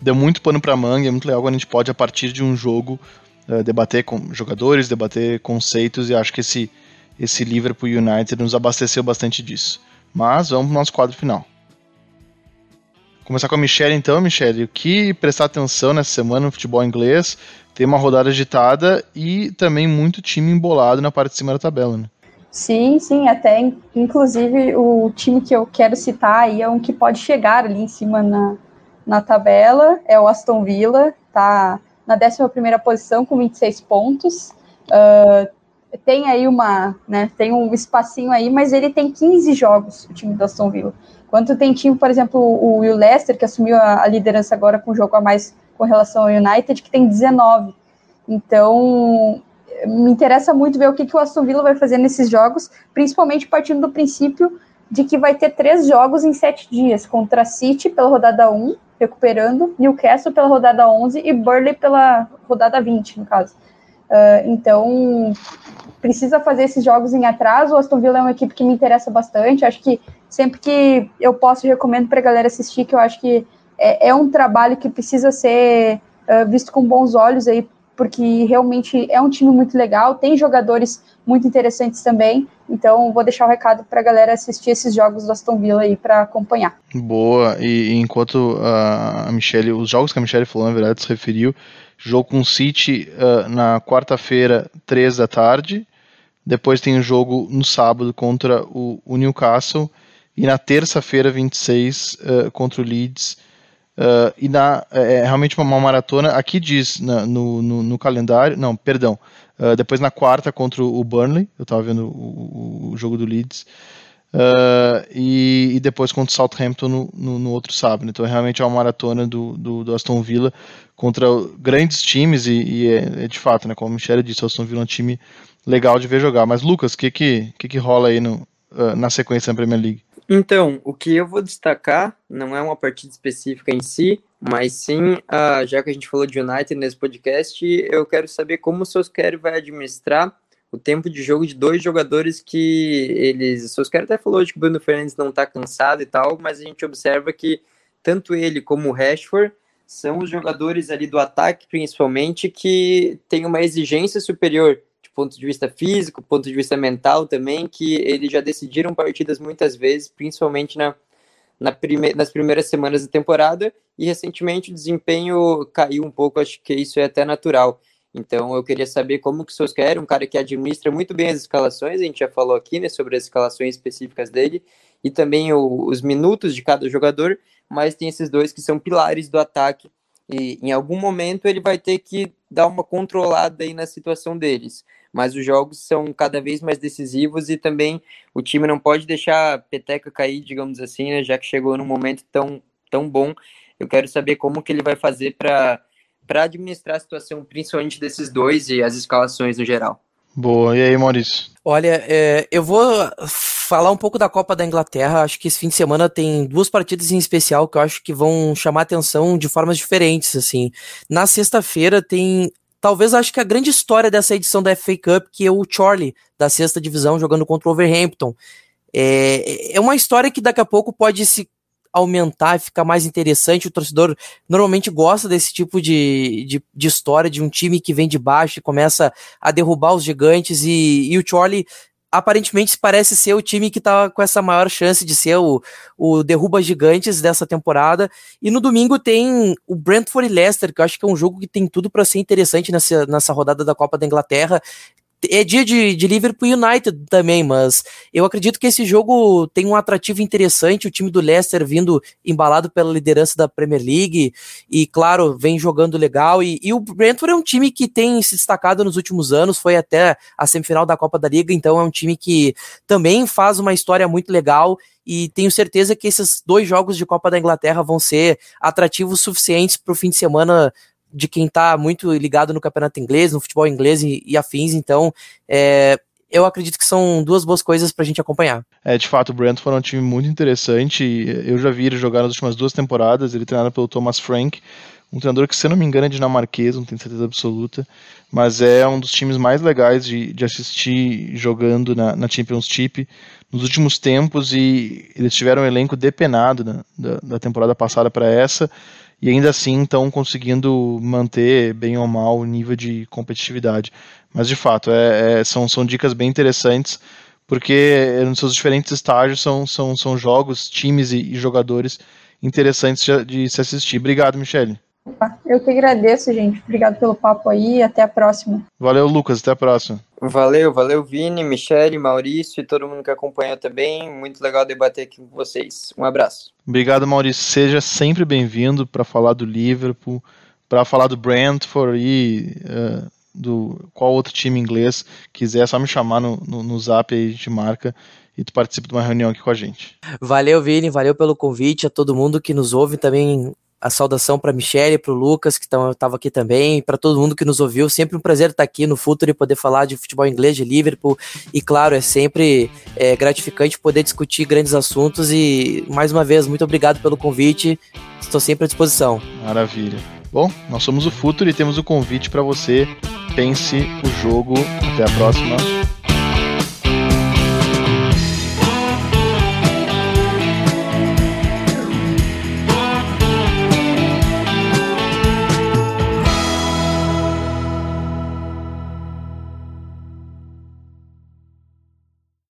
deu muito pano pra manga, é muito legal quando a gente pode, a partir de um jogo, uh, debater com jogadores, debater conceitos, e acho que esse, esse Liverpool United nos abasteceu bastante disso. Mas vamos pro nosso quadro final. Começar com a Michelle então, Michelle, o que prestar atenção nessa semana no futebol inglês? Tem uma rodada agitada e também muito time embolado na parte de cima da tabela, né? Sim, sim, até inclusive o time que eu quero citar aí é um que pode chegar ali em cima na, na tabela, é o Aston Villa, tá na 11 posição com 26 pontos. Uh, tem aí uma, né, tem um espacinho aí, mas ele tem 15 jogos, o time do Aston Villa. Quanto tem time, por exemplo, o Leicester, que assumiu a, a liderança agora com um jogo a mais com relação ao United, que tem 19. Então, me interessa muito ver o que, que o Aston Villa vai fazer nesses jogos, principalmente partindo do princípio de que vai ter três jogos em sete dias, contra City pela rodada 1, recuperando, Newcastle pela rodada 11 e Burley pela rodada 20, no caso. Uh, então, precisa fazer esses jogos em atraso. O Aston Villa é uma equipe que me interessa bastante. Acho que sempre que eu posso, recomendo para a galera assistir, que eu acho que é, é um trabalho que precisa ser uh, visto com bons olhos aí, porque realmente é um time muito legal, tem jogadores muito interessantes também. Então, vou deixar o recado para a galera assistir esses jogos do Aston Villa aí para acompanhar. Boa, e, e enquanto a Michelle, os jogos que a Michelle falou, na verdade, se referiu, jogo com o City uh, na quarta-feira, três da tarde, depois tem o um jogo no sábado contra o, o Newcastle, e na terça-feira, 26, uh, contra o Leeds, Uh, e na, é, é realmente uma, maratona. Aqui diz na, no, no, no, calendário. Não, perdão. Uh, depois na quarta contra o Burnley. Eu estava vendo o, o, jogo do Leeds. Uh, e, e, depois contra o Southampton no, no, no, outro sábado. Então realmente é uma maratona do, do, do Aston Villa contra grandes times. E, e é, é, de fato, né, como a Michelle disse, o Aston Villa é um time legal de ver jogar. Mas Lucas, o que, que, que, que rola aí no, na sequência da Premier League? Então, o que eu vou destacar não é uma partida específica em si, mas sim, uh, já que a gente falou de United nesse podcast, eu quero saber como o Solskjaer vai administrar o tempo de jogo de dois jogadores que eles. O Solskjaer até falou de que o Bruno Fernandes não está cansado e tal, mas a gente observa que tanto ele como o Rashford são os jogadores ali do ataque, principalmente, que têm uma exigência superior ponto de vista físico, ponto de vista mental também, que eles já decidiram partidas muitas vezes, principalmente na, na prime nas primeiras semanas da temporada, e recentemente o desempenho caiu um pouco, acho que isso é até natural. Então eu queria saber como que o Solskjaer, um cara que administra muito bem as escalações, a gente já falou aqui né, sobre as escalações específicas dele, e também o, os minutos de cada jogador, mas tem esses dois que são pilares do ataque, e em algum momento ele vai ter que dar uma controlada aí na situação deles mas os jogos são cada vez mais decisivos e também o time não pode deixar a peteca cair, digamos assim, né, já que chegou num momento tão, tão bom. Eu quero saber como que ele vai fazer para para administrar a situação, principalmente desses dois e as escalações no geral. Boa, e aí, Maurício? Olha, é, eu vou falar um pouco da Copa da Inglaterra. Acho que esse fim de semana tem duas partidas em especial que eu acho que vão chamar atenção de formas diferentes. Assim, na sexta-feira tem talvez acho que a grande história dessa edição da FA Cup, que é o Charlie, da sexta divisão, jogando contra o Overhampton. É, é uma história que daqui a pouco pode se aumentar e ficar mais interessante. O torcedor normalmente gosta desse tipo de, de, de, história, de um time que vem de baixo e começa a derrubar os gigantes. E, e o Charlie aparentemente parece ser o time que tá com essa maior chance de ser o, o derruba gigantes dessa temporada. E no domingo tem o Brentford e Leicester, que eu acho que é um jogo que tem tudo para ser interessante nessa, nessa rodada da Copa da Inglaterra é dia de, de Liverpool United também, mas eu acredito que esse jogo tem um atrativo interessante. O time do Leicester vindo embalado pela liderança da Premier League e, claro, vem jogando legal. E, e, o Brentford é um time que tem se destacado nos últimos anos, foi até a semifinal da Copa da Liga, então é um time que também faz uma história muito legal. E tenho certeza que esses dois jogos de Copa da Inglaterra vão ser atrativos suficientes para o fim de semana de quem está muito ligado no campeonato inglês, no futebol inglês e, e afins, então é, eu acredito que são duas boas coisas para a gente acompanhar. É, de fato, o Brentford é um time muito interessante. Eu já vi ele jogar nas últimas duas temporadas. Ele treinado pelo Thomas Frank, um treinador que, se não me engano, é dinamarquês, não tenho certeza absoluta, mas é um dos times mais legais de, de assistir jogando na, na Championship nos últimos tempos. E eles tiveram um elenco depenado né, da, da temporada passada para essa e ainda assim estão conseguindo manter, bem ou mal, o nível de competitividade. Mas de fato, é, é, são, são dicas bem interessantes, porque nos seus diferentes estágios são, são, são jogos, times e, e jogadores interessantes de, de se assistir. Obrigado, Michele. Eu que agradeço, gente. Obrigado pelo papo aí e até a próxima. Valeu, Lucas. Até a próxima. Valeu, valeu, Vini, Michele, Maurício e todo mundo que acompanhou também. Muito legal debater aqui com vocês. Um abraço. Obrigado, Maurício. Seja sempre bem-vindo para falar do Liverpool, para falar do Brentford e uh, do qual outro time inglês quiser, é só me chamar no, no, no zap aí, a gente marca e tu participa de uma reunião aqui com a gente. Valeu, Vini, valeu pelo convite, a todo mundo que nos ouve também a saudação para Michelle, para o Lucas, que estava aqui também, para todo mundo que nos ouviu. Sempre um prazer estar aqui no Futuro e poder falar de futebol inglês, de Liverpool. E claro, é sempre é, gratificante poder discutir grandes assuntos. E mais uma vez, muito obrigado pelo convite. Estou sempre à disposição. Maravilha. Bom, nós somos o Futuro e temos um convite para você. Pense o jogo. Até a próxima.